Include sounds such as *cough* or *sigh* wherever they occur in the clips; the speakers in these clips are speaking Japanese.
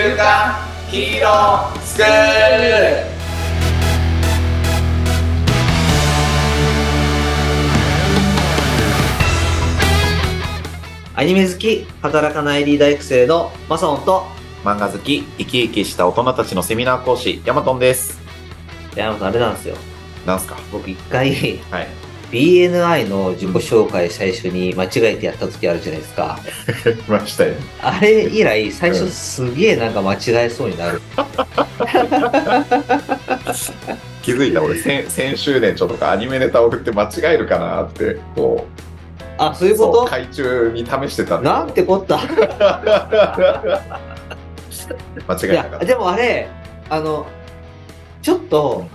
週刊ヒーロースクールアニメ好き、働かないリーダー育成のマサオンと、漫画好き生き生きした大人たちのセミナー講師ヤマトンです。山本さんあれなんですよ。なんすか？僕一回、はい BNI の自己紹介最初に間違えてやった時あるじゃないですか。来ましたよあれ以来、最初うんすげえなんか間違えそうになる。気づいた俺先先週年ちょっとかアニメネタ送って間違えるかなってこうあ、そういうこと？海中に試してたなんてこった？*laughs* 間違えなかったでもあれ、あの、ちょっと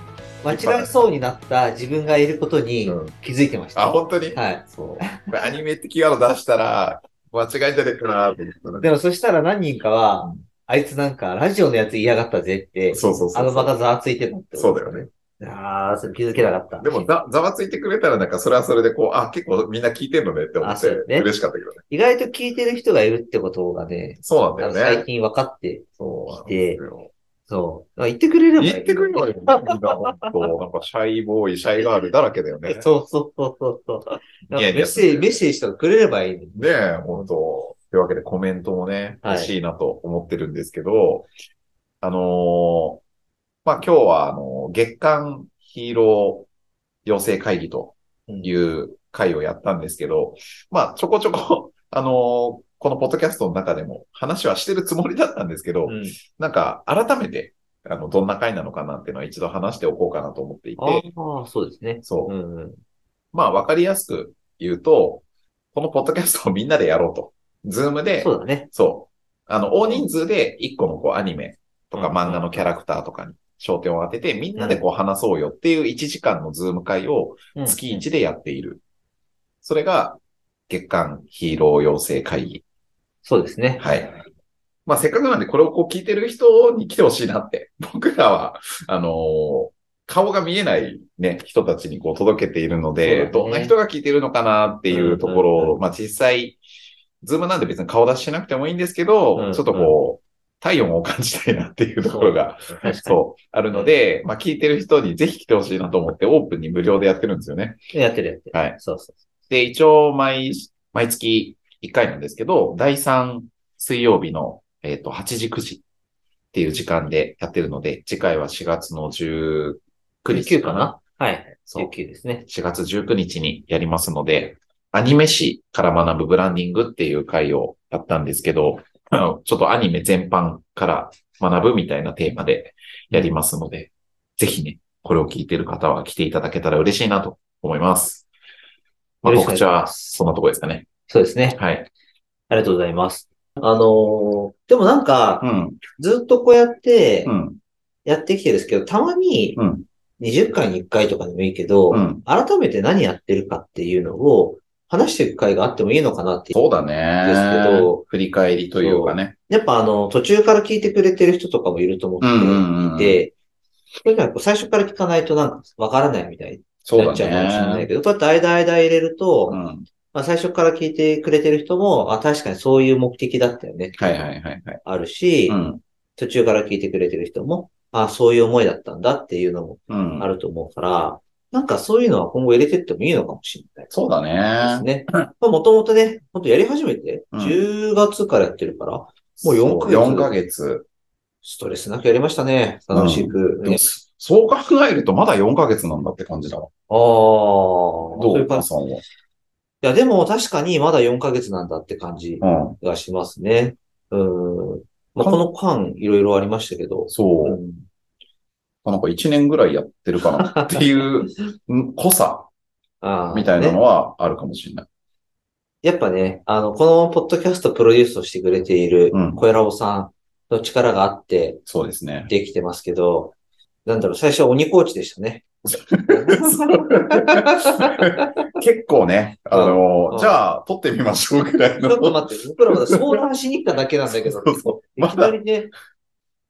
間違えそうになった自分がいることにうん。気づいてました。あ本当に？はい。そう。アニメってキーワード出したら間違いじゃねえかなと思ったらでもそしたら何人かは、あいつなんかラジオのやつ嫌がったぜって、そうそうそうあの場がざわついてたってそうだよね。ああ、それ気づけなかった。でもざざわついてくれたらなんかそれはそれでこうあ結構みんな聞いてんのねって思って嬉しかったけどね。意外と聞いてる人がいるってことがね、そうなんだよね。最近分かってきて、ですよそう。あ言ってくれればいい。言ってくれよ、みんな。本当なんかシャイボーイ、シャイガールだらけだよね。*laughs* そうそうそうそうメッセージ、メッセージとかくれればいい。ねえ、本当というわけでコメントもね、はい欲しいなと思ってるんですけど、あのーまあ、今日は、あのー月間ヒーロー養成会議という会をやったんですけど、まあ、ちょこちょこ、*laughs* あのーこのポッドキャストの中でも話はしてるつもりだったんですけど、うん。なんか、改めて、あの、どんな会なのかなっていうのは一度話しておこうかなと思っていて、ああ、そうですね。そうう。んうん。まあ、わかりやすく言うと、このポッドキャストをみんなでやろうと。 Zoomで、そうだね。そう。あの、大人数で一個のこうアニメとかうん漫画のキャラクターとかに焦点を当てて、みんなでこう話そうよっていう1時間の Zoom会をうん月1でやっている。それが月刊ヒーロー養成会議。そうですね。はい。まあ、せっかくなんでこれをこう聞いてる人に来てほしいなって。*laughs* 僕らは、あのー顔が見えないね、人たちにこう届けているので、だねどんな人が聞いてるのかなっていうところを、うんうんうまあ実際、ズームなんで別に顔出ししなくてもいいんですけど、うんちょっとこう、体温を感じたいなっていうところが。そう、あるので、まあ聞いてる人にぜひ来てほしいなと思ってオープンに無料でやってるんですよね。やってるやってる。はい。そうそう。で、一応毎、毎月1回なんですけど、第3水曜日の、えっ、と、8時9時っていう時間でやってるので、次回は4月の19日19かな？はい。そう19ですね。4月19日にやりますので、アニメ史から学ぶブランディングっていう回をやったんですけど、*laughs* ちょっとアニメ全般から学ぶみたいなテーマでやりますので、ぜひね、これを聞いてる方は来ていただけたら嬉しいなと思います。まあ、告知はそんなところですかね。そうですね。はい。ありがとうございます。あのーでもなんか、うん。ずっとこうやってうん。やってきてるんですけど、たまにうん。20回に1回とかでもいいけど、うん。改めて何やってるかっていうのを話していく回があってもいいのかなって。そうだね。ですけど振り返りというかね。やっぱあの、途中から聞いてくれてる人とかもいると思。っていて、それじゃこう最初から聞かないとなんかわからないみたいになっちゃうかもしれないね。けど、こうやって間間入れると、うん。まあ最初から聞いてくれてる人も、あ、確かにそういう目的だったよね。はいはいはいはい。あるし、うん。途中から聞いてくれてる人も、あ、そういう思いだったんだっていうのもうんあ。ると思うから、なんかそういうのは今後入れてってもいいのかもしれないそうだですね。ね。まあもともとね、ほんとやり始めて、うん10月からやってるから、もう4ヶ月4ヶ月。ストレスなくやりましたね。楽しく、ね。そう考えるとまだ4ヶ月なんだって感じだわ。ああ、どどういう感じ。さんは。や、でも確かにまだ4ヶ月なんだって感じうん。がしますね。うん。まあ、この間、いろいろありましたけど。そうう。んなんか1年ぐらいやってるかなっていううん濃さみたいなのねはあるかもしれない。やっぱね、あの、このポッドキャストプロデュースをしてくれているうん小ラボさんの力があってそうですね。できてますけど、なんだろう、最初は鬼コーチでしたね。*laughs* 結構ね、あの、うんじゃあ撮ってみましょうぐらいの。ちょっと待って、僕らまだ相談しに来ただけなんだけど、そうそういきなりね、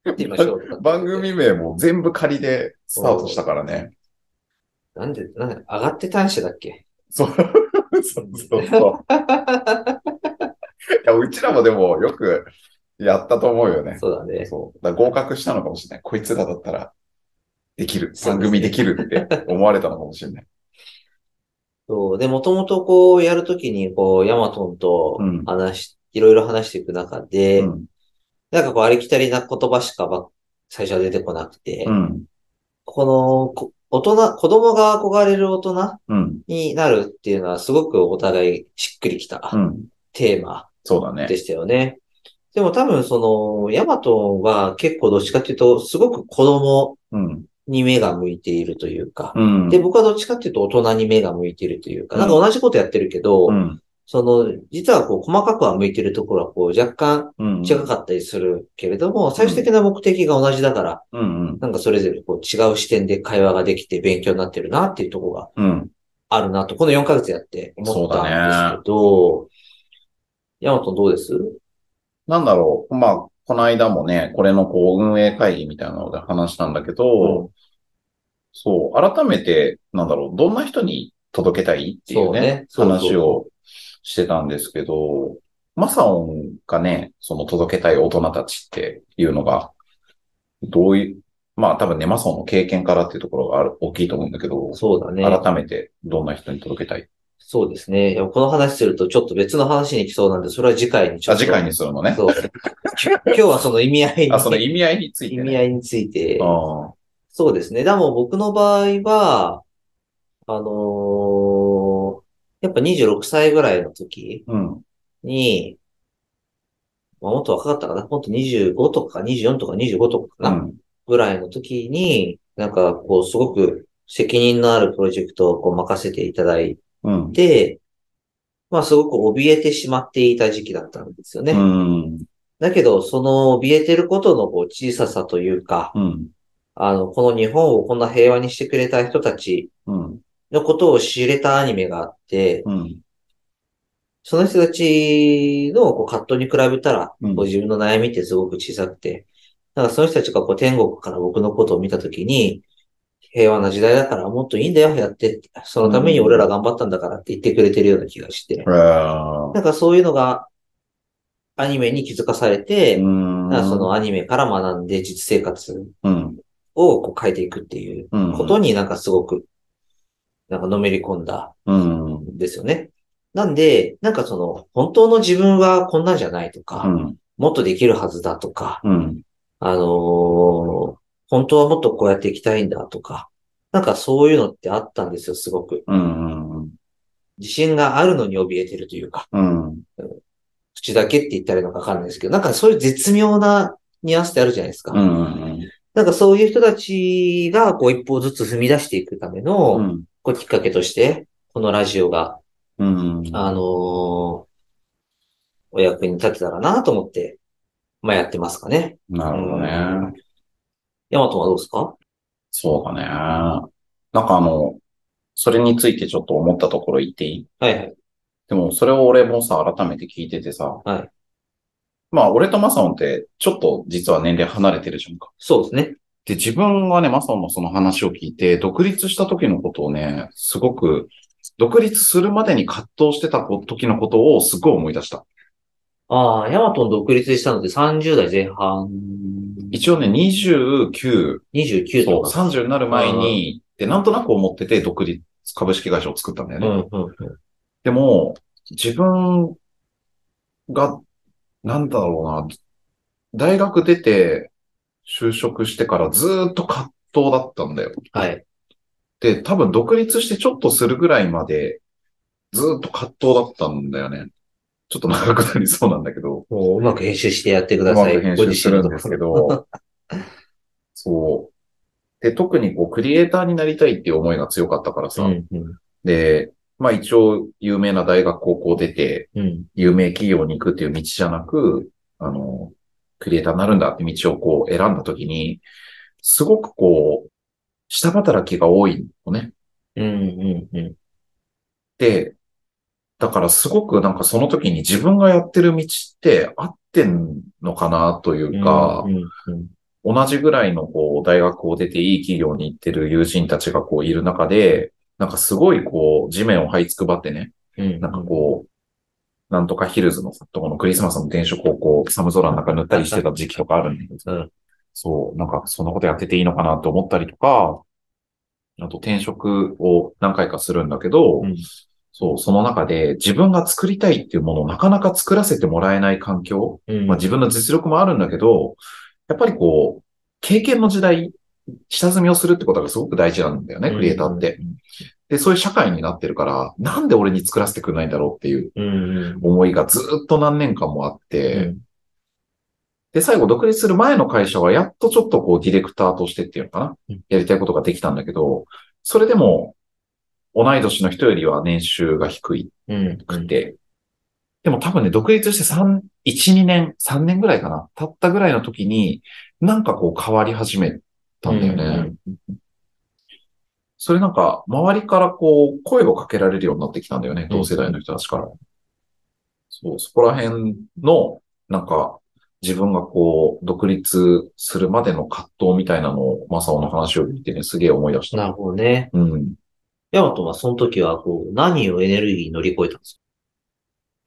やってみましょうとかって番組名も全部仮でスタートしたからね。なんで、なんで、上がって短所だっけ？そう。そうそうそう。いや、うちらもでもよく、やったと思うよね。そうだね。そう。だ合格したのかもしれない。こいつらだったら、できる。番組できるって思われたのかもしれない。そう。で、もともとこうやるときに、こう、ヤマトンとうん話し、いろいろ話していく中で、うん。なんかこう、ありきたりな言葉しかば最初は出てこなくて、うん。この、こ大人、子供が憧れる大人うん。になるっていうのはすごくお互いしっくりきたうん。テーマそうだねで。したよね。でも多分その、ヤマトンは結構どっちかっていうと、すごく子供うん。に目が向いているというか、うん。で、僕はどっちかっていうと大人に目が向いているというか、うんなんか同じことやってるけど、うん。その、実はこう、細かくは向いてるところはこう、若干うん。違かったりするけれども、最終的な目的が同じだから、うん。なんかそれぞれこう違う視点で会話ができて勉強になってるなっていうところがうん。あるなと、この4ヶ月やって思ったんですけど、ヤマトンどうです？なんだろう。まあ、この間もね、これのこう、運営会議みたいなので話したんだけど、そう、改めて、なんだろう、どんな人に届けたいっていうね、ね話をしてたんですけど、マサオンがね、その届けたい大人たちっていうのが、どういう、まあ多分ね、マサオンの経験からっていうところがある大きいと思うんだけど、そうだね。改めてどんな人に届けたいそうですね。この話するとちょっと別の話に来そうなんで、それは次回にちょあ、っと。次回にするのね。そう。今日は *laughs* その意味合いに、あ、その意味合いについてね。意味合いについて、あそうですね。でも僕の場合は、あのーやっぱ26歳ぐらいの時あうん。に、まあ、もっと若かったかなもっと25とか24とか25とかかな、うん。ぐらいの時に、なんかこうすごく責任のあるプロジェクトをこう任せていただいうん。て、まあすごく怯えてしまっていた時期だったんですよね。うん。だけど、その怯えてることのこう小ささというか、うん。あの、この日本をこんな平和にしてくれた人たちうん。のことを知れたアニメがあって、うん。その人たちのこう葛藤に比べたら、自分の悩みってすごく小さくて、だからその人たちがこう天国から僕のことを見たときに、平和な時代だからもっといいんだよ、やって。そのために俺ら頑張ったんだからって言ってくれてるような気がして。あなんかそういうのがアニメに気づかされて、そのアニメから学んで実生活うん。をこう変えていくっていううん。ことになんかすごく、なんかのめり込んだうん。んですよね。なんで、なんかその、本当の自分はこんなんじゃないとか、うん。もっとできるはずだとか、うん。あのー本当はもっとこうやっていきたいんだとか、なんかそういうのってあったんですよ、すごく。うん。自信があるのに怯えてるというか、うん。口だけって言ったらいいのかわかんないですけど、なんかそういう絶妙なニュアンスってあるじゃないですか。うん。なんかそういう人たちがこう一歩ずつ踏み出していくための、うん。こうきっかけとして、このラジオが、うん。あのーお役に立てたらなと思って、まあやってますかね。なるほどね。ヤマトはどうですか？そうだね。なんかあの、それについてちょっと思ったところ言っていい？はいはい。でも、それを俺もさ、改めて聞いててさ。はい。まあ、俺とマサオンって、ちょっと実は年齢離れてるじゃんか。そうですね。で、自分はね、マサオンのその話を聞いて、独立した時のことをね、すごく、独立するまでに葛藤してた時のことをすごい思い出した。ああ、ヤマトン独立したのって30代前半、一応ね、29、29そう、とか。30になる前に、で、なんとなく思ってて、独立株式会社を作ったんだよね。うんうんうん。でも、自分が、なんだろうな、大学出て就職してからずーっと葛藤だったんだよ。はい。で、多分独立してちょっとするぐらいまでずーっと葛藤だったんだよね。ちょっと長くなりそうなんだけど、もううまく編集してやってくうださい。まく編集するんですけど、そう。で、特にこう、クリエイターになりたいっていう思いが強かったからさ、うんうんで、まあ一応有名な大学高校出て、うん。有名企業に行くっていう道じゃなく、あの、クリエイターになるんだって道をこう選んだときに、すごくこう、下働きが多いのね。うんうんうん。で、だからすごくなんかその時に自分がやってる道って合ってんのかなというか同じぐらいのこう大学を出ていい企業に行ってる友人たちがこういる中で、なんかすごいこう地面を這いつくばってね、うん。なんかこう、なんとかヒルズのとこのクリスマスの電飾をこう、寒空の中塗ったりしてた時期とかあるんだけど、うんそう、なんかそんなことやってていいのかなと思ったりとか、あと転職を何回かするんだけど、うんそう、その中で自分が作りたいっていうものをなかなか作らせてもらえない環境、うんまあ自分の実力もあるんだけど、やっぱりこう、経験の時代、下積みをするってことがすごく大事なんだよね、クリエイターって。で、そういう社会になってるから、なんで俺に作らせてくれないんだろうっていううん。うん。思いがずっと何年間もあって、うんで、最後独立する前の会社はやっとちょっとこうディレクターとしてっていうのかな、うんやりたいことができたんだけど、それでも同い年の人よりは年収が低いうん。くて、でも多分ね、独立して3、1、2年、3年ぐらいかな、経ったぐらいの時に、なんかこう変わり始めたんだよね。それなんか、周りからこう、声をかけられるようになってきたんだよね、同世代の人たちから。そう、そこら辺の、なんか、自分がこう、独立するまでの葛藤みたいなのを、マサオの話を聞いてね、すげえ思い出した。なるほどね。うん。ヤマトはその時は、こう、何をエネルギーに乗り越えたんです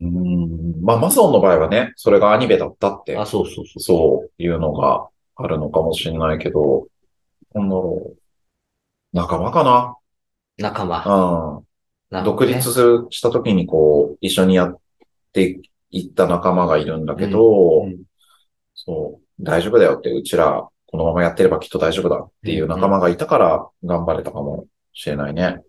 うん。まあ、マサオの場合はね、それがアニメだったってか、あ、そうそうそう。そういうのがあるのかもしれないけど、なんだろう。仲間か仲間。な。うん。ね独立する、した時にこう、一緒にやっていった仲間がいるんだけど、うんそう、大丈夫だよって、うちら、このままやってればきっと大丈夫だっていう仲間がいたから、頑張れたかもしれないね。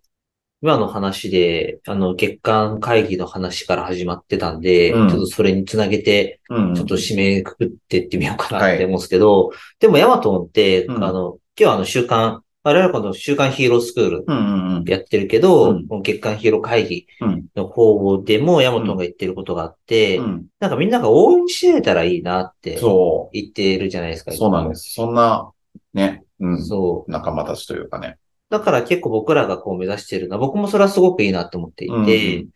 今の話で、あの、月間会議の話から始まってたんで、うんちょっとそれにつなげて、うん。ちょっと締めくくってってみようかなって思うんですけど、でもヤマトって、うんあの、今日あの週刊、我々この週刊ヒーロースクールうんうんうん。やってるけど、うんこの月間ヒーロー会議うんの方でもヤマトが言ってることがあって、うん。なんかみんなが応援し合えたらいいなってそ言ってるじゃないですか。う。そうなんです。そんな、ね、うん。そう。仲間たちというかね。だから結構僕らがこう目指しているのは、僕もそれはすごくいいなと思っていて、うんうん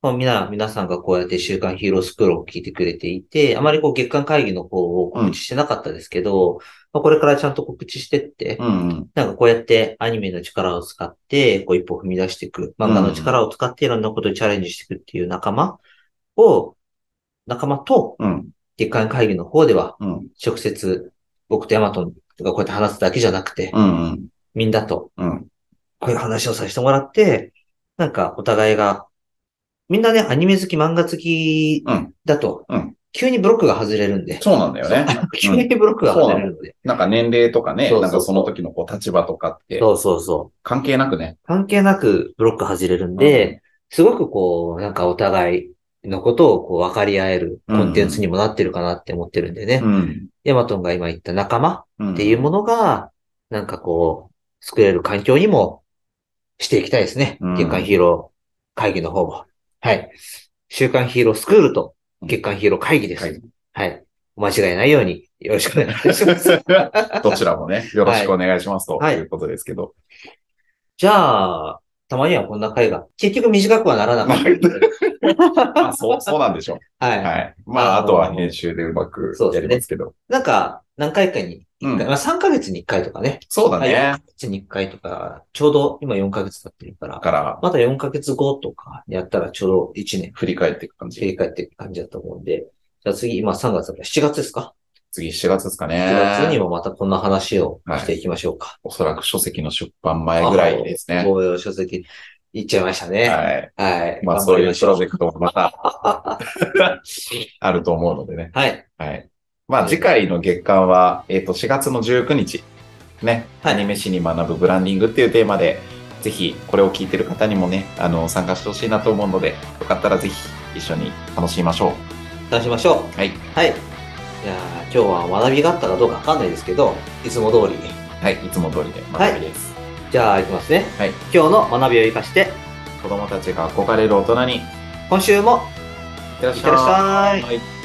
まあ、みな、皆さんがこうやって週刊ヒーロースクールを聞いてくれていて、あまりこう月間会議の方を告知してなかったですけど、まあ、これからちゃんと告知してって、うんうん。なんかこうやってアニメの力を使って、こう一歩踏み出していく、漫画の力を使っていろんなことにチャレンジしていくっていう仲間を、仲間とうん。月間会議の方ではうん。直接僕とヤマトがこうやって話すだけじゃなくて、うんうん。みんなとうん。こういう話をさせてもらって、なんかお互いが、みんなね、アニメ好き、漫画好きうんだとうん、急にブロックが外れるんで、そうなんだよね。急にブロックが外れるので、なんか年齢とかね、そうそうそうなんかその時のこう立場とかってそうそうそう。関係なくね。関係なくブロック外れるんで、すごくこう、なんかお互いのことをこう分かり合えるコンテンツにもなってるかなって思ってるんでね。うん。ヤマトンが今言った仲間うんっていうものが、なんかこう、作れる環境にもしていきたいですね。うん月刊ヒーロー会議の方も。はい。週刊ヒーロースクールと月刊ヒーロー会議です。はいはい。お間違いないようによろしくお願いします。*laughs* どちらもね、よろしくお願いしますとはいいうことですけど。じゃあ、たまにはこんな会が、結局短くはならなかった。まあ、そう、そうなんでしょう。はい。はい。まあ、あとは編集でうまくやりますけど。なんか、何回かにうんまあ3ヶ月に1回とかね。そうだはい4ねヶ。月に1回とか、ちょうど今4ヶ月経ってるからだ、から、また4ヶ月後とかやったらちょうど1年振り返っていく感じ。振り返っていく感じだと思うんで、じゃあ次、今3月だから7月ですか？次7月ですか ?7 ね。月にもまたこんな話をしていきましょうか。おそらく書籍の出版前ぐらいですね。もう書籍いっちゃいましたね。はい。はい。まあ、頑そういうプロジェクトもまた *laughs* あると思うのでね。はい。はい。まあ、次回の月間は、えっ、と、4月の19日、ね、はいアニメ史に学ぶブランディングっていうテーマで、ぜひ、これを聞いてる方にもね、あの、参加してほしいなと思うので、よかったらぜひ、一緒に楽しみましょ楽しみましょう。う。はい。はい。じゃあ、今日は学びがあったかどうかわかんないですけど、いつも通り。はい。いつも通りで学びです。じゃあ、いきますね。はい。今日の学びを生かして、子供たちが憧れる大人に、い今週もい。いってらっしゃいはい